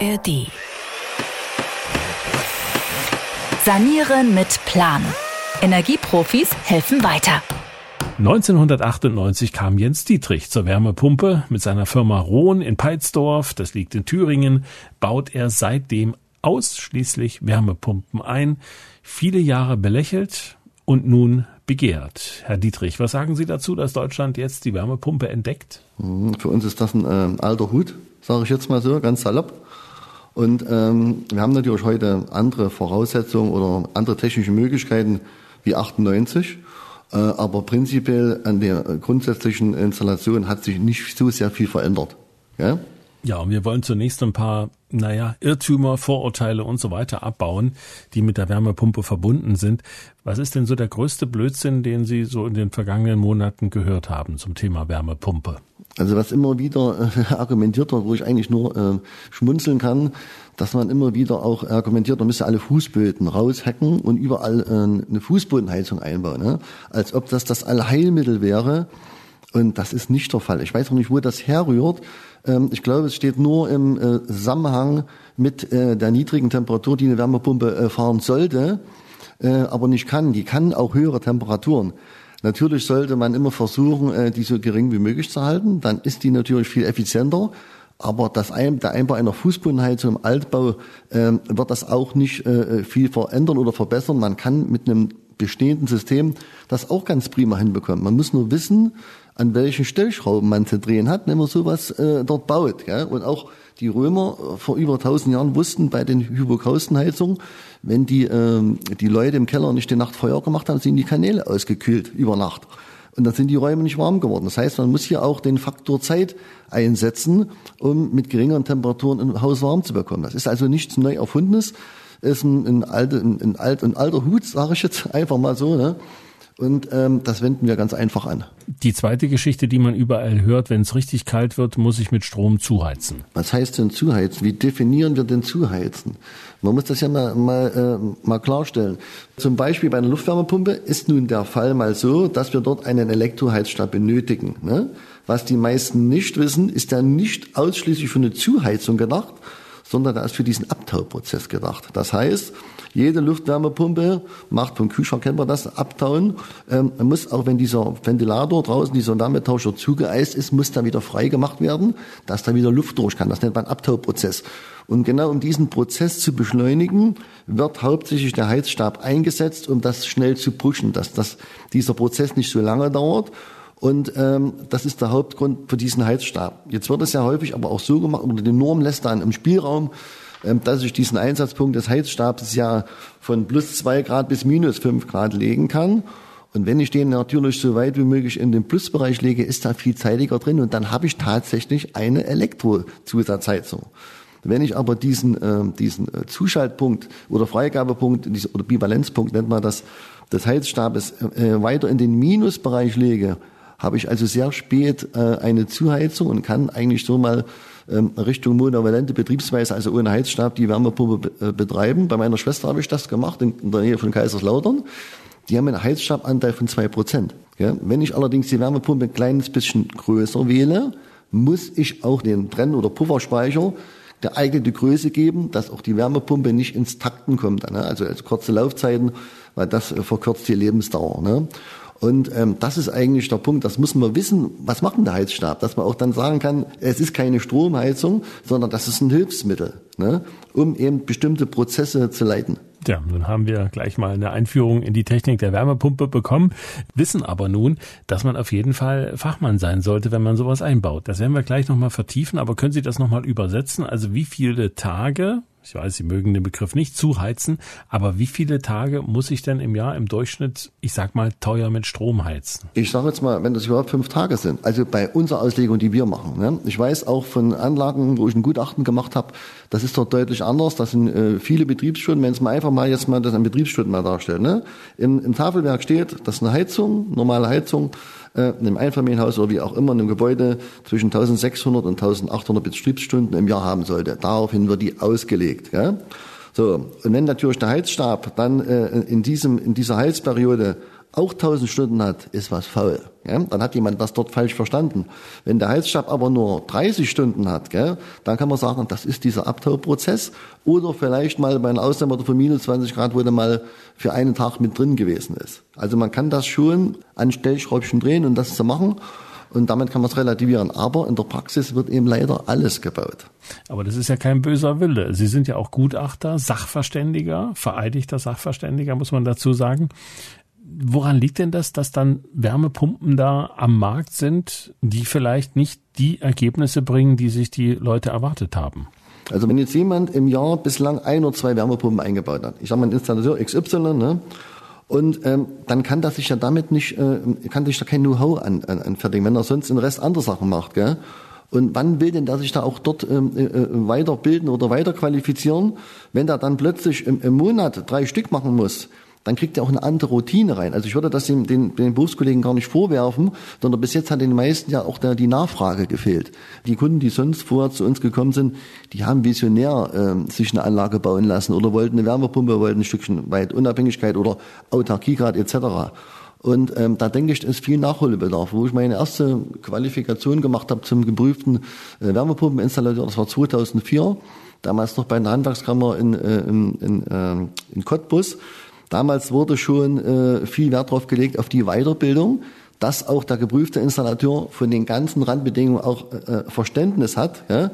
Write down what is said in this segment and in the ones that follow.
ARD. Sanieren mit Plan. Energieprofis helfen weiter. 1998 kam Jens Dietrich zur Wärmepumpe. Mit seiner Firma Rohn in Peitsdorf, das liegt in Thüringen, baut er seitdem ausschließlich Wärmepumpen ein. Viele Jahre belächelt und nun begehrt. Herr Dietrich, was sagen Sie dazu, dass Deutschland jetzt die Wärmepumpe entdeckt? Mhm, für uns ist das ein äh, alter Hut, sage ich jetzt mal so, ganz salopp. Und ähm, wir haben natürlich heute andere Voraussetzungen oder andere technische Möglichkeiten wie 98. Äh, aber prinzipiell an der grundsätzlichen Installation hat sich nicht so sehr viel verändert. Ja? Ja, und wir wollen zunächst ein paar, naja, Irrtümer, Vorurteile und so weiter abbauen, die mit der Wärmepumpe verbunden sind. Was ist denn so der größte Blödsinn, den Sie so in den vergangenen Monaten gehört haben zum Thema Wärmepumpe? Also was immer wieder äh, argumentiert wird, wo ich eigentlich nur äh, schmunzeln kann, dass man immer wieder auch argumentiert, man müsse alle Fußböden raushacken und überall äh, eine Fußbodenheizung einbauen. Ne? Als ob das das Allheilmittel wäre. Und das ist nicht der Fall. Ich weiß auch nicht, wo das herrührt. Ähm, ich glaube, es steht nur im äh, Zusammenhang mit äh, der niedrigen Temperatur, die eine Wärmepumpe äh, fahren sollte, aber nicht kann. Die kann auch höhere Temperaturen. Natürlich sollte man immer versuchen, die so gering wie möglich zu halten. Dann ist die natürlich viel effizienter. Aber das Ein der Einbau einer Fußbodenheizung im Altbau ähm, wird das auch nicht viel verändern oder verbessern. Man kann mit einem bestehenden System das auch ganz prima hinbekommen. Man muss nur wissen, an welchen Stellschrauben man zu drehen hat, wenn man sowas äh, dort baut. Gell? Und auch die Römer äh, vor über 1000 Jahren wussten bei den Hypokaustenheizungen, wenn die, ähm, die Leute im Keller nicht die Nacht Feuer gemacht haben, sind die Kanäle ausgekühlt über Nacht. Und dann sind die Räume nicht warm geworden. Das heißt, man muss hier auch den Faktor Zeit einsetzen, um mit geringeren Temperaturen ein Haus warm zu bekommen. Das ist also nichts neu erfundenes, ist ein, ein, alte, ein, ein, alt, ein alter Hut, sage ich jetzt einfach mal so. Ne? Und ähm, das wenden wir ganz einfach an. Die zweite Geschichte, die man überall hört, wenn es richtig kalt wird, muss ich mit Strom zuheizen. Was heißt denn zuheizen? Wie definieren wir denn zuheizen? Man muss das ja mal, mal, äh, mal klarstellen. Zum Beispiel bei einer Luftwärmepumpe ist nun der Fall mal so, dass wir dort einen Elektroheizstab benötigen. Ne? Was die meisten nicht wissen, ist ja nicht ausschließlich für eine Zuheizung gedacht, sondern da ist für diesen Abtauprozess gedacht. Das heißt, jede Luftwärmepumpe macht vom Kühlschrank kennt man das, abtauen. Ähm, muss auch, wenn dieser Ventilator draußen, dieser Wärmetauscher zugeeist ist, muss da wieder frei gemacht werden, dass da wieder Luft durch kann. Das nennt man Abtauprozess. Und genau um diesen Prozess zu beschleunigen, wird hauptsächlich der Heizstab eingesetzt, um das schnell zu pushen, dass das, dieser Prozess nicht so lange dauert. Und ähm, das ist der Hauptgrund für diesen Heizstab. Jetzt wird es ja häufig aber auch so gemacht, oder die Norm lässt dann im Spielraum, ähm, dass ich diesen Einsatzpunkt des Heizstabs ja von plus zwei Grad bis minus fünf Grad legen kann. Und wenn ich den natürlich so weit wie möglich in den Plusbereich lege, ist da viel zeitiger drin und dann habe ich tatsächlich eine Elektrozusatzheizung. Wenn ich aber diesen, äh, diesen Zuschaltpunkt oder Freigabepunkt oder Bivalenzpunkt nennt man das, des Heizstabes äh, weiter in den Minusbereich lege, habe ich also sehr spät äh, eine Zuheizung und kann eigentlich so mal ähm, Richtung monovalente Betriebsweise, also ohne Heizstab, die Wärmepumpe äh, betreiben. Bei meiner Schwester habe ich das gemacht, in, der Nähe von Kaiserslautern. Die haben einen Heizstabanteil von zwei Prozent. Ja? Wenn ich allerdings die Wärmepumpe ein kleines bisschen größer wähle, muss ich auch den Brenn- oder Pufferspeicher geeignete Größe geben, dass auch die Wärmepumpe nicht ins Takten kommt. Ne? Also, also kurze Laufzeiten, weil das äh, verkürzt die Lebensdauer. Ne? Und ähm, das ist eigentlich der Punkt, das muss man wissen, was macht denn der Heizstab? Dass man auch dann sagen kann, es ist keine Stromheizung, sondern das ist ein Hilfsmittel, ne? um eben bestimmte Prozesse zu leiten. Ja, nun haben wir gleich mal eine Einführung in die Technik der Wärmepumpe bekommen, wissen aber nun, dass man auf jeden Fall Fachmann sein sollte, wenn man sowas einbaut. Das werden wir gleich nochmal vertiefen, aber können Sie das nochmal übersetzen? Also wie viele Tage ich weiß, Sie mögen den Begriff nicht zuheizen, aber wie viele Tage muss ich denn im Jahr im Durchschnitt, ich sag mal, teuer mit Strom heizen? Ich sage jetzt mal, wenn das überhaupt fünf Tage sind, also bei unserer Auslegung, die wir machen. Ne? Ich weiß auch von Anlagen, wo ich ein Gutachten gemacht habe, das ist dort deutlich anders. Das sind äh, viele Betriebsstunden. Wenn es mal einfach mal jetzt mal das an Betriebsstunden mal darstellt. Ne? Im, Im Tafelwerk steht, das ist eine Heizung, normale Heizung, äh, in einem Einfamilienhaus oder wie auch immer in einem Gebäude zwischen 1600 und 1800 Betriebsstunden im Jahr haben sollte. Daraufhin wird die ausgelegt. Gell? So, und wenn natürlich der Heizstab dann äh, in, diesem, in dieser Heizperiode auch 1000 Stunden hat, ist was faul. Gell? Dann hat jemand das dort falsch verstanden. Wenn der Heizstab aber nur 30 Stunden hat, gell, dann kann man sagen, das ist dieser Abtauprozess. Oder vielleicht mal bei einer Ausnahme von minus 20 Grad, wo der mal für einen Tag mit drin gewesen ist. Also man kann das schon an Stellschräubchen drehen und das zu machen. Und damit kann man es relativieren. Aber in der Praxis wird eben leider alles gebaut. Aber das ist ja kein böser Wille. Sie sind ja auch Gutachter, Sachverständiger, vereidigter Sachverständiger, muss man dazu sagen. Woran liegt denn das, dass dann Wärmepumpen da am Markt sind, die vielleicht nicht die Ergebnisse bringen, die sich die Leute erwartet haben? Also wenn jetzt jemand im Jahr bislang ein oder zwei Wärmepumpen eingebaut hat, ich sage mal ein Installateur XY, ne, und ähm, dann kann das sich ja damit nicht, äh, kann sich da kein Know-how an, an, anfertigen, wenn er sonst den Rest andere Sachen macht. Gell? Und wann will denn der sich da auch dort ähm, äh, äh, weiterbilden oder weiterqualifizieren, wenn der dann plötzlich im, im Monat drei Stück machen muss? Dann kriegt er auch eine andere Routine rein. Also ich würde das den, den, den Berufskollegen gar nicht vorwerfen, sondern bis jetzt hat den meisten ja auch da die Nachfrage gefehlt. Die Kunden, die sonst vorher zu uns gekommen sind, die haben visionär ähm, sich eine Anlage bauen lassen oder wollten eine Wärmepumpe, wollten ein Stückchen weit Unabhängigkeit oder Autarkiegrad etc. Und ähm, da denke ich, ist viel Nachholbedarf. Wo ich meine erste Qualifikation gemacht habe zum geprüften äh, Wärmepumpeninstallateur, das war 2004, damals noch bei der Handwerkskammer in, äh, in, in, äh, in Cottbus. Damals wurde schon äh, viel Wert darauf gelegt auf die Weiterbildung, dass auch der geprüfte Installateur von den ganzen Randbedingungen auch äh, Verständnis hat. Ja?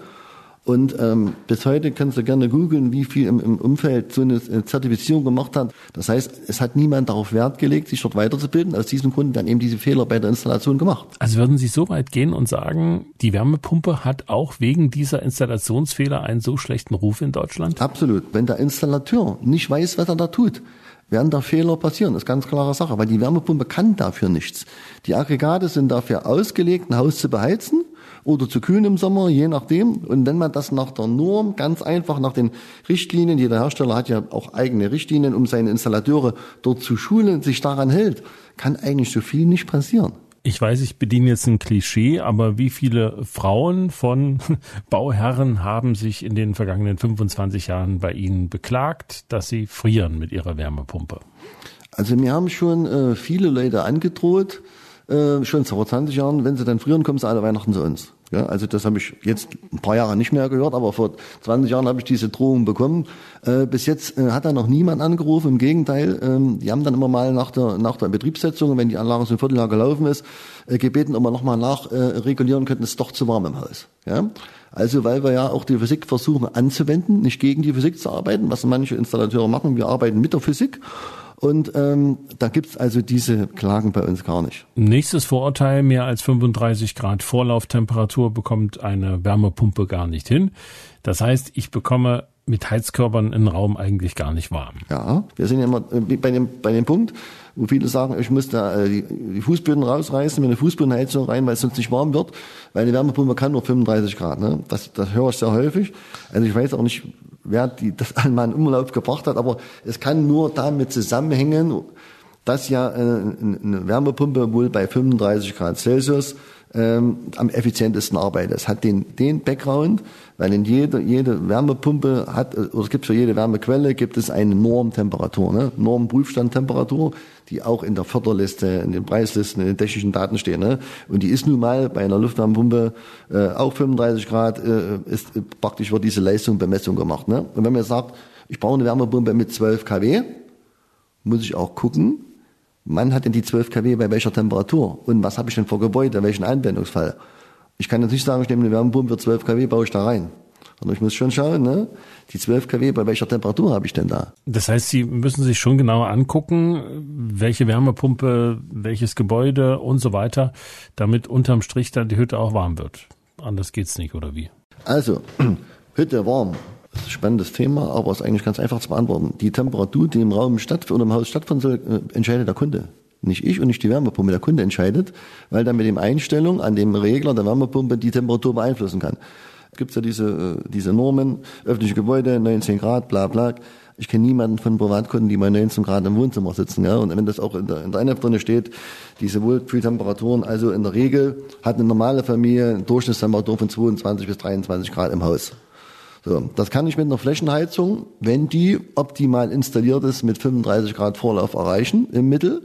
Und ähm, bis heute kannst du gerne googeln, wie viel im, im Umfeld so eine Zertifizierung gemacht hat. Das heißt, es hat niemand darauf Wert gelegt, sich dort weiterzubilden. Aus diesem Grund werden eben diese Fehler bei der Installation gemacht. Also würden Sie so weit gehen und sagen, die Wärmepumpe hat auch wegen dieser Installationsfehler einen so schlechten Ruf in Deutschland? Absolut. Wenn der Installateur nicht weiß, was er da tut, werden da Fehler passieren. Das ist ganz klare Sache, weil die Wärmepumpe kann dafür nichts. Die Aggregate sind dafür ausgelegt, ein Haus zu beheizen oder zu kühlen im Sommer, je nachdem. Und wenn man das nach der Norm, ganz einfach nach den Richtlinien, jeder Hersteller hat ja auch eigene Richtlinien, um seine Installateure dort zu schulen, sich daran hält, kann eigentlich so viel nicht passieren. Ich weiß, ich bediene jetzt ein Klischee, aber wie viele Frauen von Bauherren haben sich in den vergangenen 25 Jahren bei Ihnen beklagt, dass sie frieren mit ihrer Wärmepumpe? Also mir haben schon äh, viele Leute angedroht, äh, schon vor 20 Jahren, wenn sie dann frieren, kommen sie alle Weihnachten zu uns. Ja, also das habe ich jetzt ein paar Jahre nicht mehr gehört, aber vor 20 Jahren habe ich diese Drohung bekommen. Äh, bis jetzt äh, hat da noch niemand angerufen. Im Gegenteil, ähm, die haben dann immer mal nach der, nach der Betriebssetzung, wenn die Anlage so ein Vierteljahr gelaufen ist, äh, gebeten, ob wir nochmal nachregulieren könnten, es ist doch zu warm im Haus. Ja? Also weil wir ja auch die Physik versuchen anzuwenden, nicht gegen die Physik zu arbeiten, was manche Installateure machen. Wir arbeiten mit der Physik und ähm, da gibt's also diese Klagen bei uns gar nicht. Nächstes Vorurteil, mehr als 35 Grad Vorlauftemperatur bekommt eine Wärmepumpe gar nicht hin. Das heißt, ich bekomme mit Heizkörpern einen Raum eigentlich gar nicht warm. Ja, wir sind ja immer äh, bei dem, bei dem Punkt, wo viele sagen, ich muss da äh, die Fußböden rausreißen, mir eine Fußbodenheizung rein, weil es sonst nicht warm wird, weil eine Wärmepumpe kann nur 35 Grad. Ne? Das, das höre ich sehr häufig. Also ich weiß auch nicht, wer die, das einmal in Umlauf gebracht hat, aber es kann nur damit zusammenhängen, dass ja äh, eine Wärmepumpe wohl bei 35 Grad Celsius ähm, am effizientesten arbeitet. Es hat den, den Background, weil in jede, jede Wärmepumpe hat, oder es gibt für jede Wärmequelle, gibt es eine Normtemperatur, ne? Normprüfstandtemperatur, die auch in der Förderliste, in den Preislisten, in den technischen Daten stehen. Ne? Und die ist nun mal bei einer Luftwärmepumpe äh, auch 35 Grad, äh, ist äh, praktisch wird diese Leistung Bemessung gemacht. Ne? Und wenn man sagt, ich brauche eine Wärmepumpe mit 12 kW, muss ich auch gucken, Wann hat denn die 12 kW bei welcher Temperatur? Und was habe ich denn für Gebäude, welchen Anwendungsfall? Ich kann jetzt nicht sagen, ich nehme eine Wärmepumpe für 12 kW, baue ich da rein. Und ich muss schon schauen, ne? die 12 kW, bei welcher Temperatur habe ich denn da? Das heißt, Sie müssen sich schon genauer angucken, welche Wärmepumpe, welches Gebäude und so weiter, damit unterm Strich dann die Hütte auch warm wird. Anders geht's nicht, oder wie? Also, Hütte warm. Das ist ein spannendes Thema, aber ist eigentlich ganz einfach zu beantworten. Die Temperatur, die im Raum stattfindet oder im Haus stattfinden soll, äh, entscheidet der Kunde. Nicht ich und nicht die Wärmepumpe. Der Kunde entscheidet, weil er mit dem Einstellung an dem Regler der Wärmepumpe die Temperatur beeinflussen kann. Es gibt ja diese, äh, diese Normen, öffentliche Gebäude, 19 Grad, bla bla. Ich kenne niemanden von Privatkunden, die bei 19 Grad im Wohnzimmer sitzen. Ja? Und wenn das auch in der, in der Einheit drin steht, diese Wohlfühltemperaturen, also in der Regel hat eine normale Familie eine Durchschnittstemperatur von 22 bis 23 Grad im Haus. So, das kann ich mit einer Flächenheizung, wenn die optimal installiert ist, mit 35 Grad Vorlauf erreichen im Mittel.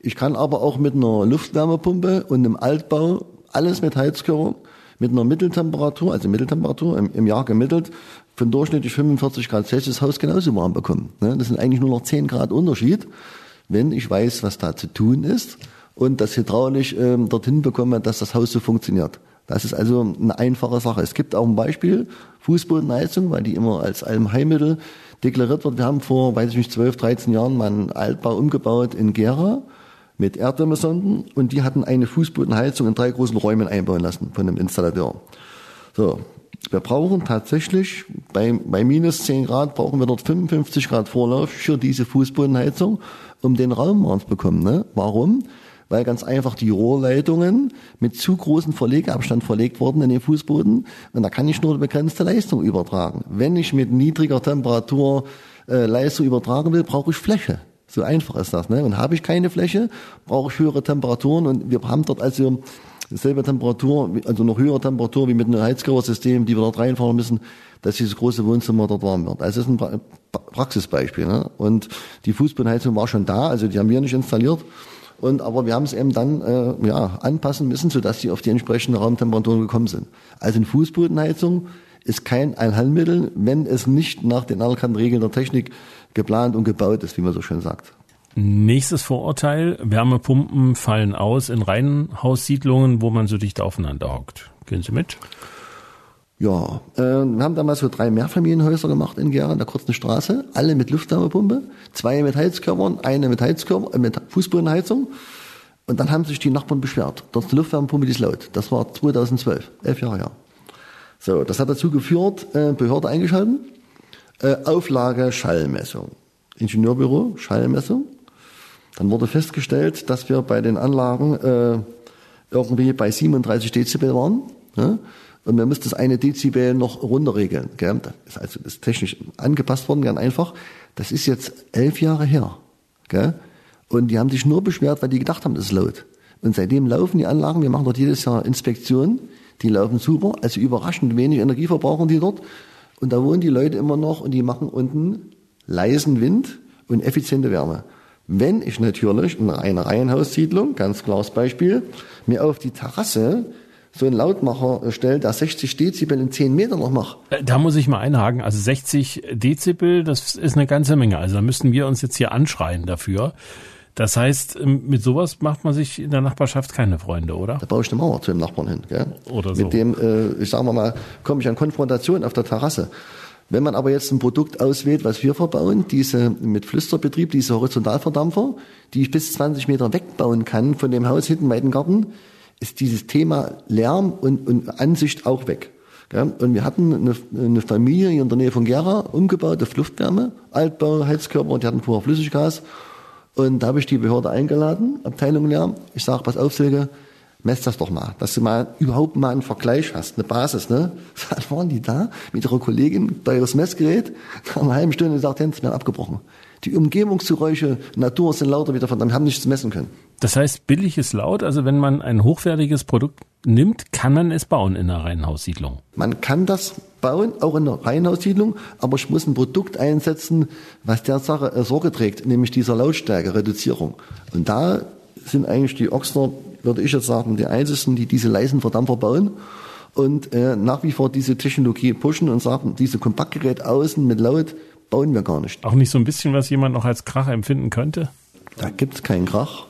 Ich kann aber auch mit einer Luftwärmepumpe und einem Altbau alles mit Heizkörper mit einer Mitteltemperatur, also Mitteltemperatur im, im Jahr gemittelt, von durchschnittlich 45 Grad Celsius Haus genauso warm bekommen. Ne? Das sind eigentlich nur noch 10 Grad Unterschied, wenn ich weiß, was da zu tun ist und das hydraulisch ähm, dorthin bekomme, dass das Haus so funktioniert. Das ist also eine einfache Sache. Es gibt auch ein Beispiel, Fußbodenheizung, weil die immer als Allheilmittel deklariert wird. Wir haben vor, weiß ich nicht, 12, 13 Jahren mal einen Altbau umgebaut in Gera mit Erdwärmesonden und die hatten eine Fußbodenheizung in drei großen Räumen einbauen lassen von dem Installateur. So, wir brauchen tatsächlich bei, bei minus 10 Grad brauchen wir dort 55 Grad Vorlauf für diese Fußbodenheizung, um den Raum warm zu bekommen. Ne? Warum? Weil ganz einfach die Rohrleitungen mit zu großem Verlegeabstand verlegt wurden in den Fußboden und da kann ich nur eine begrenzte Leistung übertragen. Wenn ich mit niedriger Temperatur äh, Leistung übertragen will, brauche ich Fläche. So einfach ist das. Ne? Und habe ich keine Fläche, brauche ich höhere Temperaturen und wir haben dort also dieselbe Temperatur, also noch höhere Temperatur wie mit einem Heizkörpersystem, die wir dort reinfahren müssen, dass dieses große Wohnzimmer dort warm wird. Also das ist ein Praxisbeispiel. Ne? Und die Fußbodenheizung war schon da, also die haben wir nicht installiert. Und aber wir haben es eben dann äh, ja, anpassen müssen, sodass sie auf die entsprechende Raumtemperatur gekommen sind. Also eine Fußbodenheizung ist kein Allheilmittel, wenn es nicht nach den anerkannten Regeln der Technik geplant und gebaut ist, wie man so schön sagt. Nächstes Vorurteil, Wärmepumpen fallen aus in Reihenhaussiedlungen, wo man so dicht aufeinander hockt. Gehen Sie mit? Ja, äh, wir haben damals so drei Mehrfamilienhäuser gemacht in Gera, in der kurzen Straße, alle mit Luftwärmepumpe, zwei mit Heizkörpern, eine mit Heizkörper, äh, mit Fußbodenheizung. Und dann haben sich die Nachbarn beschwert. Dort ist die Luftwärmepumpe, die ist laut. Das war 2012, elf Jahre her. So, das hat dazu geführt, äh, Behörde eingeschalten, äh, Auflage Schallmessung. Ingenieurbüro, Schallmessung. Dann wurde festgestellt, dass wir bei den Anlagen äh, irgendwie bei 37 Dezibel waren. Ne? Und man müsste das eine Dezibel noch runterregeln. Gell? Das ist also das ist technisch angepasst worden, ganz einfach. Das ist jetzt elf Jahre her. Gell? Und die haben sich nur beschwert, weil die gedacht haben, das ist laut. Und seitdem laufen die Anlagen, wir machen dort jedes Jahr Inspektionen, die laufen super, also überraschend wenig Energie verbrauchen die dort. Und da wohnen die Leute immer noch und die machen unten leisen Wind und effiziente Wärme. Wenn ich natürlich in einer Reihenhaussiedlung, ganz klares Beispiel, mir auf die Terrasse so einen Lautmacher stelle, der 60 Dezibel in 10 Metern noch macht. Äh, da muss ich mal einhaken. Also 60 Dezibel, das ist eine ganze Menge. Also da müssten wir uns jetzt hier anschreien dafür. Das heißt, ähm, mit sowas macht man sich in der Nachbarschaft keine Freunde, oder? Da baue ich eine Mauer zu dem Nachbarn hin. Gell? Oder so. Mit dem, äh, ich sage mal, komme ich an Konfrontation auf der Terrasse. Wenn man aber jetzt ein Produkt auswählt, was wir verbauen, diese mit Flüsterbetrieb, diese Horizontalverdampfer, die ich bis 20 Meter wegbauen kann von dem Haus hinten bei dem Garten, ist dieses Thema Lärm und, und Ansicht auch weg. Und wir hatten eine, eine Familie hier in der Nähe von Gera umgebaut auf Luftwärme, Altbau, Heizkörper und die hatten vorher Flüssiggas. Und da habe ich die Behörde eingeladen, Abteilung Lärm. Ich sage, pass auf, Silke, mess das doch mal, dass du mal überhaupt mal einen Vergleich hast, eine Basis. Ne? Dann waren die da mit ihrer Kollegin bei das Messgerät, nach einer halben Stunde gesagt, es werden abgebrochen. Die Umgebungsgeräusche, Natur sind lauter wieder von, wir haben nichts messen können. Das heißt, billig ist laut, also wenn man ein hochwertiges Produkt nimmt, kann man es bauen in einer Reihenhaussiedlung. Man kann das bauen, auch in einer Reihenhaussiedlung, aber ich muss ein Produkt einsetzen, was der Sache äh, Sorge trägt, nämlich dieser Lautstärke-Reduzierung. Und da sind eigentlich die Ochsner, würde ich jetzt sagen, die einzigen, die diese leisen Verdampfer bauen und äh, nach wie vor diese Technologie pushen und sagen, diese Kompaktgerät außen mit laut bauen wir gar nicht. Auch nicht so ein bisschen, was jemand noch als Krach empfinden könnte? Da gibt es keinen Krach.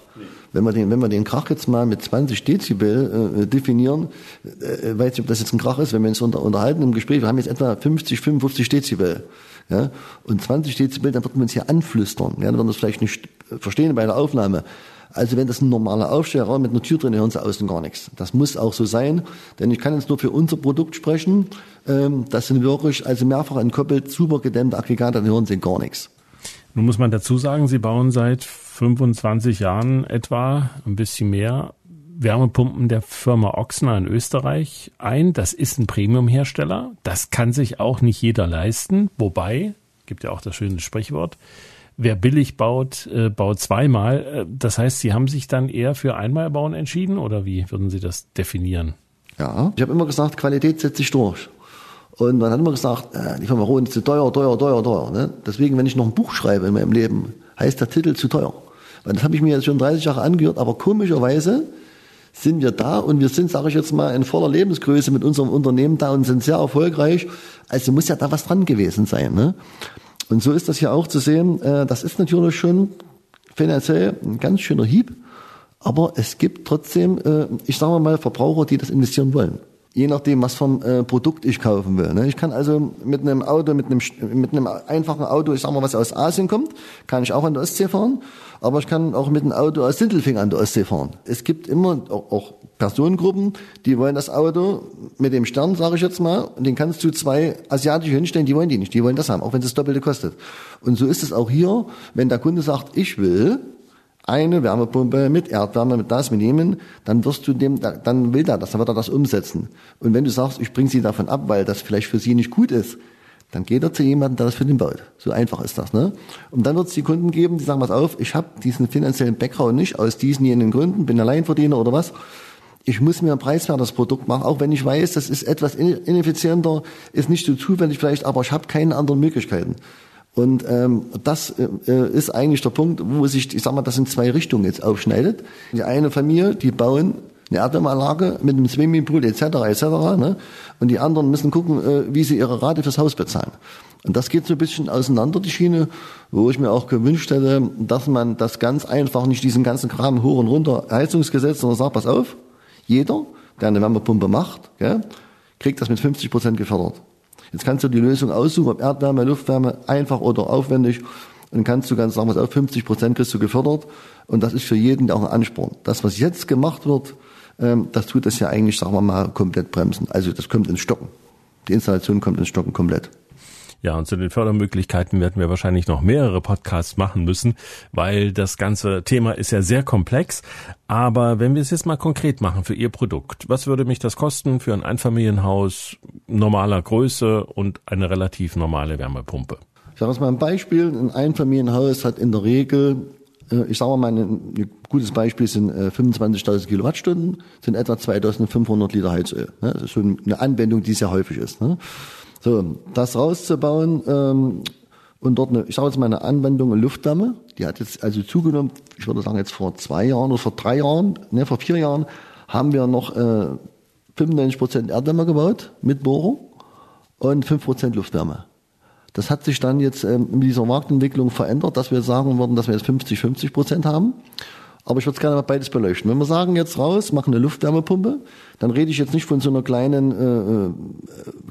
Wenn wir den, wenn wir den Krach jetzt mal mit 20 Dezibel äh, definieren, äh, weiß ich, ob das jetzt ein Krach ist, wenn wir uns unter, unterhalten im Gespräch, wir haben jetzt etwa 50, 55 Dezibel. Ja, und 20 Dezibel, dann wird man uns hier anflüstern. Ja, dann werden wir das vielleicht nicht verstehen bei der Aufnahme. Also wenn das ein normaler Aufstellraum mit einer Tür drin, hören Sie außen gar nichts. Das muss auch so sein, denn ich kann jetzt nur für unser Produkt sprechen. Ähm, das sind wirklich also mehrfach entkoppelt, super gedämmte Aggregate, dann hören Sie gar nichts. Nun muss man dazu sagen, Sie bauen seit 25 Jahren etwa, ein bisschen mehr, Wärmepumpen der Firma Ochsner in Österreich ein. Das ist ein Premium-Hersteller. Das kann sich auch nicht jeder leisten. Wobei, gibt ja auch das schöne Sprichwort, wer billig baut, äh, baut zweimal. Äh, das heißt, Sie haben sich dann eher für Einmalbauen entschieden oder wie würden Sie das definieren? Ja, ich habe immer gesagt, Qualität setzt sich durch. Und man hat immer gesagt, äh, die Firma Rohn ist zu teuer, teuer, teuer, teuer. Ne? Deswegen, wenn ich noch ein Buch schreibe in meinem Leben, heißt der Titel zu teuer. Weil das habe ich mir jetzt schon 30 Jahre angehört, aber komischerweise sind wir da und wir sind, sage ich jetzt mal, in voller Lebensgröße mit unserem Unternehmen da und sind sehr erfolgreich. Also muss ja da was dran gewesen sein. Ne? Und so ist das hier auch zu sehen. Äh, das ist natürlich schon finanziell ein ganz schöner Hieb, aber es gibt trotzdem, äh, ich sage mal, Verbraucher, die das investieren wollen je nachdem, was vom äh, Produkt ich kaufen will. Ne? Ich kann also mit einem Auto, mit einem, mit einem einfachen Auto, ich sag mal, was aus Asien kommt, kann ich auch an der Ostsee fahren, aber ich kann auch mit einem Auto aus Sindelfing an der Ostsee fahren. Es gibt immer auch, auch Personengruppen, die wollen das Auto mit dem Stern, sage ich jetzt mal, und den kannst du zwei asiatische hinstellen, die wollen die nicht, die wollen das haben, auch wenn es das Doppelte kostet. Und so ist es auch hier, wenn der Kunde sagt, ich will eine Wärmepumpe mit Erdwärme, mit das, mit nehmen, dann wirst du dem, dann will er das, dann wird er das umsetzen. Und wenn du sagst, ich bringe sie davon ab, weil das vielleicht für sie nicht gut ist, dann geht er zu jemandem, der das für den baut. So einfach ist das. Ne? Und dann wird es die Kunden geben, die sagen, was auf, ich habe diesen finanziellen Background nicht aus diesen jenen Gründen, bin Alleinverdiener oder was. Ich muss mir ein preiswertes Produkt machen, auch wenn ich weiß, das ist etwas ineffizienter, ist nicht so zufällig vielleicht, aber ich habe keine anderen Möglichkeiten. Und ähm, das äh, ist eigentlich der Punkt, wo sich, ich sag mal, das in zwei Richtungen jetzt aufschneidet. Die eine Familie, die bauen eine Erdwärmeanlage mit einem Swimmingpool etc. etc. Ne? Und die anderen müssen gucken, äh, wie sie ihre Rate fürs Haus bezahlen. Und das geht so ein bisschen auseinander, die Schiene, wo ich mir auch gewünscht hätte, dass man das ganz einfach nicht diesen ganzen Kram hoch und runter Heizungsgesetz, sondern sagt, pass auf, jeder, der eine Wärmepumpe macht, gell, kriegt das mit 50 Prozent gefördert. Jetzt kannst du die Lösung aussuchen, ob Erdwärme, Luftwärme, einfach oder aufwendig. Und kannst du ganz sagen, was auf 50 Prozent kriegst du gefördert. Und das ist für jeden auch ein Ansporn. Das, was jetzt gemacht wird, ähm, das tut das ja eigentlich, sagen wir mal, komplett bremsen. Also das kommt ins Stocken. Die Installation kommt ins Stocken komplett. Ja, und zu den Fördermöglichkeiten werden wir wahrscheinlich noch mehrere Podcasts machen müssen, weil das ganze Thema ist ja sehr komplex. Aber wenn wir es jetzt mal konkret machen für Ihr Produkt, was würde mich das kosten für ein Einfamilienhaus normaler Größe und eine relativ normale Wärmepumpe? Ich sage mal ein Beispiel. Ein Einfamilienhaus hat in der Regel äh, ich sage mal, ein gutes Beispiel sind 25.000 äh, Kilowattstunden, sind etwa 2.500 Liter Heizöl. Das ist schon eine Anwendung, die sehr häufig ist. So, das rauszubauen ähm, und dort eine, ich sage jetzt mal eine Anwendung in Luftwärme, die hat jetzt also zugenommen, ich würde sagen jetzt vor zwei Jahren oder vor drei Jahren, ne, vor vier Jahren haben wir noch äh, 95 Prozent Erdwärme gebaut mit Bohrung und 5 Prozent Luftwärme. Das hat sich dann jetzt ähm, mit dieser Marktentwicklung verändert, dass wir sagen würden, dass wir jetzt 50-50 Prozent haben. Aber ich würde es gerne mal beides beleuchten. Wenn wir sagen jetzt raus, machen eine Luftwärmepumpe, dann rede ich jetzt nicht von so einer kleinen äh, äh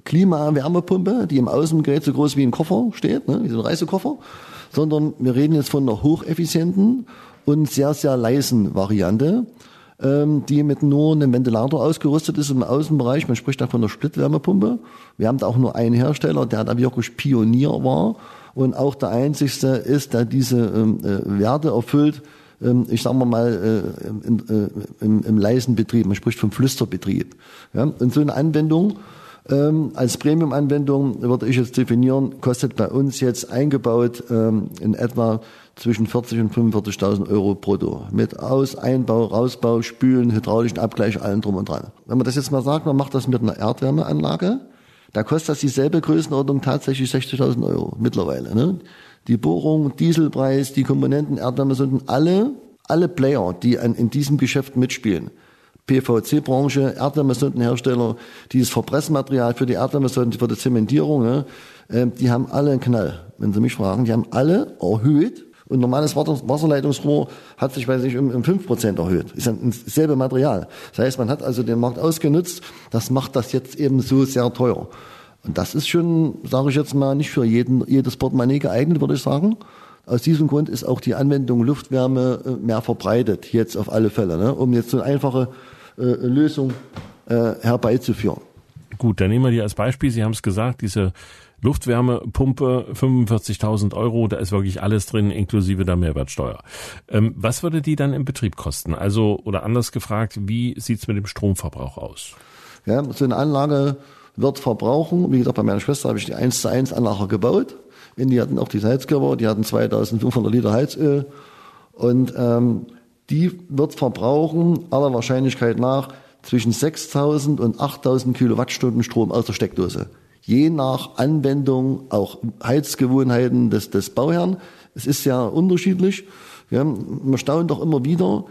Klimawärmepumpe, die im Außengerät so groß wie ein Koffer steht, ne, wie so ein Reisekoffer, sondern wir reden jetzt von einer hocheffizienten und sehr, sehr leisen Variante, ähm, die mit nur einem Ventilator ausgerüstet ist im Außenbereich. Man spricht da von einer Splitwärmepumpe. Wir haben da auch nur einen Hersteller, der da wirklich Pionier war und auch der einzigste ist, der diese ähm, äh, Werte erfüllt, ich sage mal, äh, im, äh, im, im leisen Betrieb, man spricht vom Flüsterbetrieb. Ja? Und so eine Anwendung ähm, als Premium-Anwendung würde ich jetzt definieren, kostet bei uns jetzt eingebaut ähm, in etwa zwischen 40 und 45.000 Euro brutto. Mit Aus-, Einbau, Rausbau, Spülen, hydraulischen Abgleich, allem drum und dran. Wenn man das jetzt mal sagt, man macht das mit einer Erdwärmeanlage, da kostet das dieselbe Größenordnung tatsächlich 60.000 Euro mittlerweile. Ne? Die Bohrung, Dieselpreis, die Komponenten, Erdwärmesonden, alle, alle Player, die an, in diesem Geschäft mitspielen. PVC-Branche, Erdwärmesondenhersteller, dieses Verpressmaterial für die Erdwärmesonden, für die Zementierung, äh, die haben alle einen Knall, wenn Sie mich fragen. Die haben alle erhöht und normales Wasserleitungsrohr hat sich, weiß ich, um, um 5% erhöht. Ist ja dasselbe Material. Das heißt, man hat also den Markt ausgenutzt. Das macht das jetzt eben so sehr teuer. Und das ist schon, sage ich jetzt mal, nicht für jeden, jedes Portemonnaie geeignet, würde ich sagen. Aus diesem Grund ist auch die Anwendung Luftwärme äh, mehr verbreitet, jetzt auf alle Fälle, ne? um jetzt so eine einfache äh, Lösung äh, herbeizuführen. Gut, dann nehmen wir die als Beispiel. Sie haben es gesagt, diese Luftwärmepumpe 45.000 Euro, da ist wirklich alles drin, inklusive der Mehrwertsteuer. Ähm, was würde die dann im Betrieb kosten? Also, oder anders gefragt, wie sieht's mit dem Stromverbrauch aus? Ja, so eine Anlage wird verbrauchen. Wie gesagt, bei meiner Schwester habe ich die 1 zu 1 Anlage gebaut. Und die hatten auch die Heizkörper, die hatten 2500 Liter Heizöl. Und ähm, die wird verbrauchen, aller Wahrscheinlichkeit nach, zwischen 6000 und 8000 Kilowattstunden Strom aus der Steckdose. Je nach Anwendung, auch Heizgewohnheiten des, des Bauherrn. Es ist ja unterschiedlich. Ja, man staunt doch immer wieder,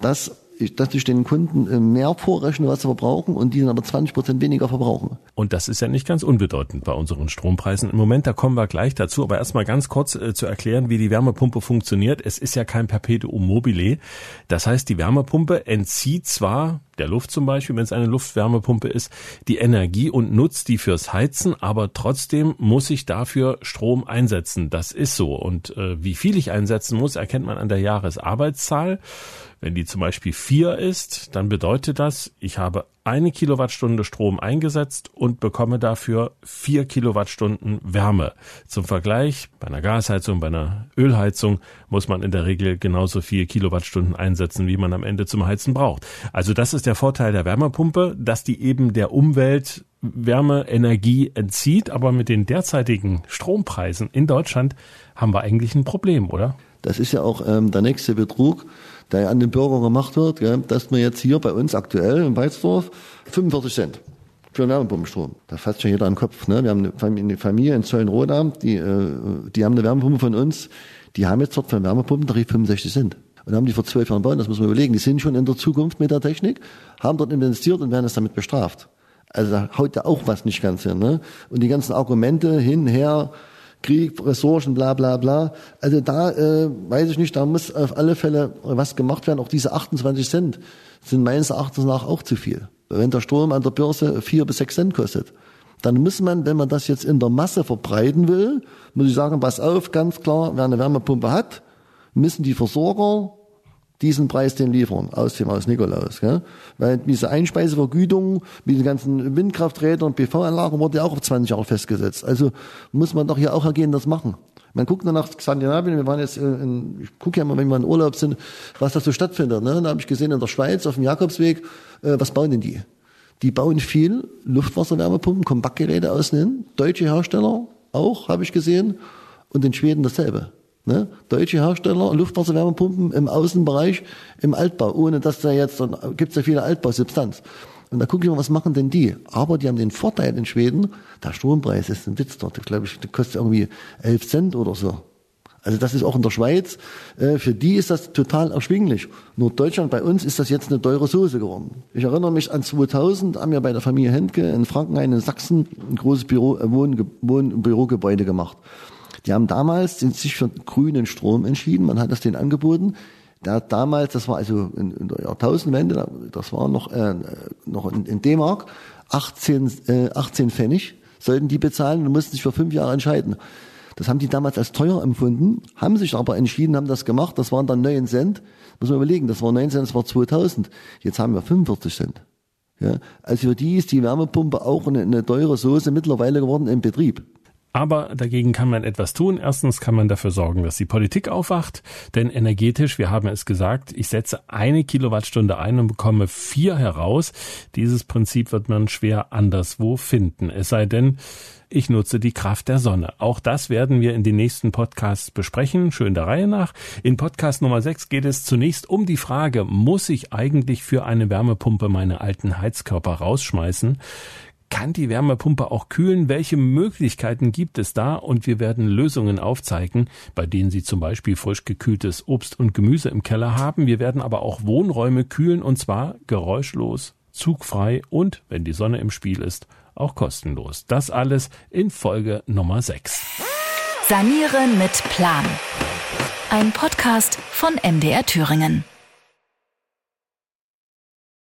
dass dass ich den Kunden äh, mehr vorrechne, was sie verbrauchen und die dann aber 20 Prozent weniger verbrauchen. Und das ist ja nicht ganz unbedeutend bei unseren Strompreisen. Im Moment, da kommen wir gleich dazu, aber erstmal ganz kurz äh, zu erklären, wie die Wärmepumpe funktioniert. Es ist ja kein Perpetuum mobile. Das heißt, die Wärmepumpe entzieht zwar der Luft zum Beispiel, wenn es eine Luftwärmepumpe ist, die Energie und nutzt die fürs Heizen, aber trotzdem muss ich dafür Strom einsetzen. Das ist so. Und äh, wie viel ich einsetzen muss, erkennt man an der Jahresarbeitszahl. Wenn die zum Beispiel vier ist, dann bedeutet das, ich habe eine Kilowattstunde Strom eingesetzt und bekomme dafür vier Kilowattstunden Wärme. Zum Vergleich, bei einer Gasheizung, bei einer Ölheizung muss man in der Regel genauso vier Kilowattstunden einsetzen, wie man am Ende zum Heizen braucht. Also das ist der Vorteil der Wärmepumpe, dass die eben der Umwelt Wärme, Energie entzieht, aber mit den derzeitigen Strompreisen in Deutschland haben wir eigentlich ein Problem, oder? Das ist ja auch ähm, der nächste Betrug der ja an den Bürger gemacht wird, gell, dass man jetzt hier bei uns aktuell in Weizdorf 45 Cent für Wärmepumpenstrom. Da fasst schon jeder den Kopf. Ne? Wir haben eine Familie in Zöllenroda, die, äh, die haben eine Wärmepumpe von uns, die haben jetzt dort für einen Wärmepumpentarif 65 Cent. Und haben die vor zwölf Jahren bauen, das muss man überlegen. Die sind schon in der Zukunft mit der Technik, haben dort investiert und werden es damit bestraft. Also da haut ja auch was nicht ganz hin. Ne? Und die ganzen Argumente hin, her, Krieg, Ressourcen, bla bla bla. Also da äh, weiß ich nicht, da muss auf alle Fälle was gemacht werden. Auch diese 28 Cent sind meines Erachtens nach auch zu viel. Wenn der Strom an der Börse vier bis sechs Cent kostet, dann muss man, wenn man das jetzt in der Masse verbreiten will, muss ich sagen, pass auf, ganz klar, wer eine Wärmepumpe hat, müssen die Versorger diesen Preis den liefern aus dem Haus Nikolaus. Gell? Weil diese Einspeisevergütung mit den ganzen Windkrafträdern und PV-Anlagen wurde ja auch auf 20 Jahre festgesetzt. Also muss man doch hier auch ergehen, das machen. Man guckt nur nach Skandinavien, wir waren jetzt in, ich gucke ja mal, wenn wir in Urlaub sind, was da so stattfindet. Ne? Da habe ich gesehen in der Schweiz auf dem Jakobsweg, äh, was bauen denn die? Die bauen viel Luftwasserwärmepumpen, Kompaktgeräte außen Deutsche Hersteller auch, habe ich gesehen. Und in Schweden dasselbe. Ne? Deutsche Hersteller, Luftwasserwärmepumpen im Außenbereich, im Altbau, ohne dass da jetzt, dann gibt es ja viele Altbausubstanz. Und da gucke ich mal, was machen denn die? Aber die haben den Vorteil in Schweden, der Strompreis ist ein Witz dort. Ich glaube, der kostet irgendwie 11 Cent oder so. Also das ist auch in der Schweiz, äh, für die ist das total erschwinglich. Nur Deutschland, bei uns ist das jetzt eine teure Soße geworden. Ich erinnere mich an 2000, haben wir bei der Familie Hentke in Frankenhain in Sachsen ein großes Büro, äh, Wohn, Wohn Bürogebäude gemacht. Die haben damals sich für grünen Strom entschieden. Man hat das denen angeboten. Da damals, das war also in, in der Jahrtausendwende, das war noch, äh, noch in, in D-Mark, 18, äh, 18 Pfennig sollten die bezahlen und mussten sich für fünf Jahre entscheiden. Das haben die damals als teuer empfunden, haben sich aber entschieden, haben das gemacht. Das waren dann 9 Cent. Muss man überlegen, das war 9 Cent, das war 2000. Jetzt haben wir 45 Cent. Ja, also für die ist die Wärmepumpe auch eine, eine teure Soße mittlerweile geworden im Betrieb. Aber dagegen kann man etwas tun. Erstens kann man dafür sorgen, dass die Politik aufwacht. Denn energetisch, wir haben es gesagt, ich setze eine Kilowattstunde ein und bekomme vier heraus. Dieses Prinzip wird man schwer anderswo finden. Es sei denn, ich nutze die Kraft der Sonne. Auch das werden wir in den nächsten Podcasts besprechen, schön der Reihe nach. In Podcast Nummer 6 geht es zunächst um die Frage, muss ich eigentlich für eine Wärmepumpe meine alten Heizkörper rausschmeißen? Kann die Wärmepumpe auch kühlen? Welche Möglichkeiten gibt es da? Und wir werden Lösungen aufzeigen, bei denen Sie zum Beispiel frisch gekühltes Obst und Gemüse im Keller haben. Wir werden aber auch Wohnräume kühlen und zwar geräuschlos, zugfrei und, wenn die Sonne im Spiel ist, auch kostenlos. Das alles in Folge Nummer 6. Sanieren mit Plan. Ein Podcast von MDR Thüringen.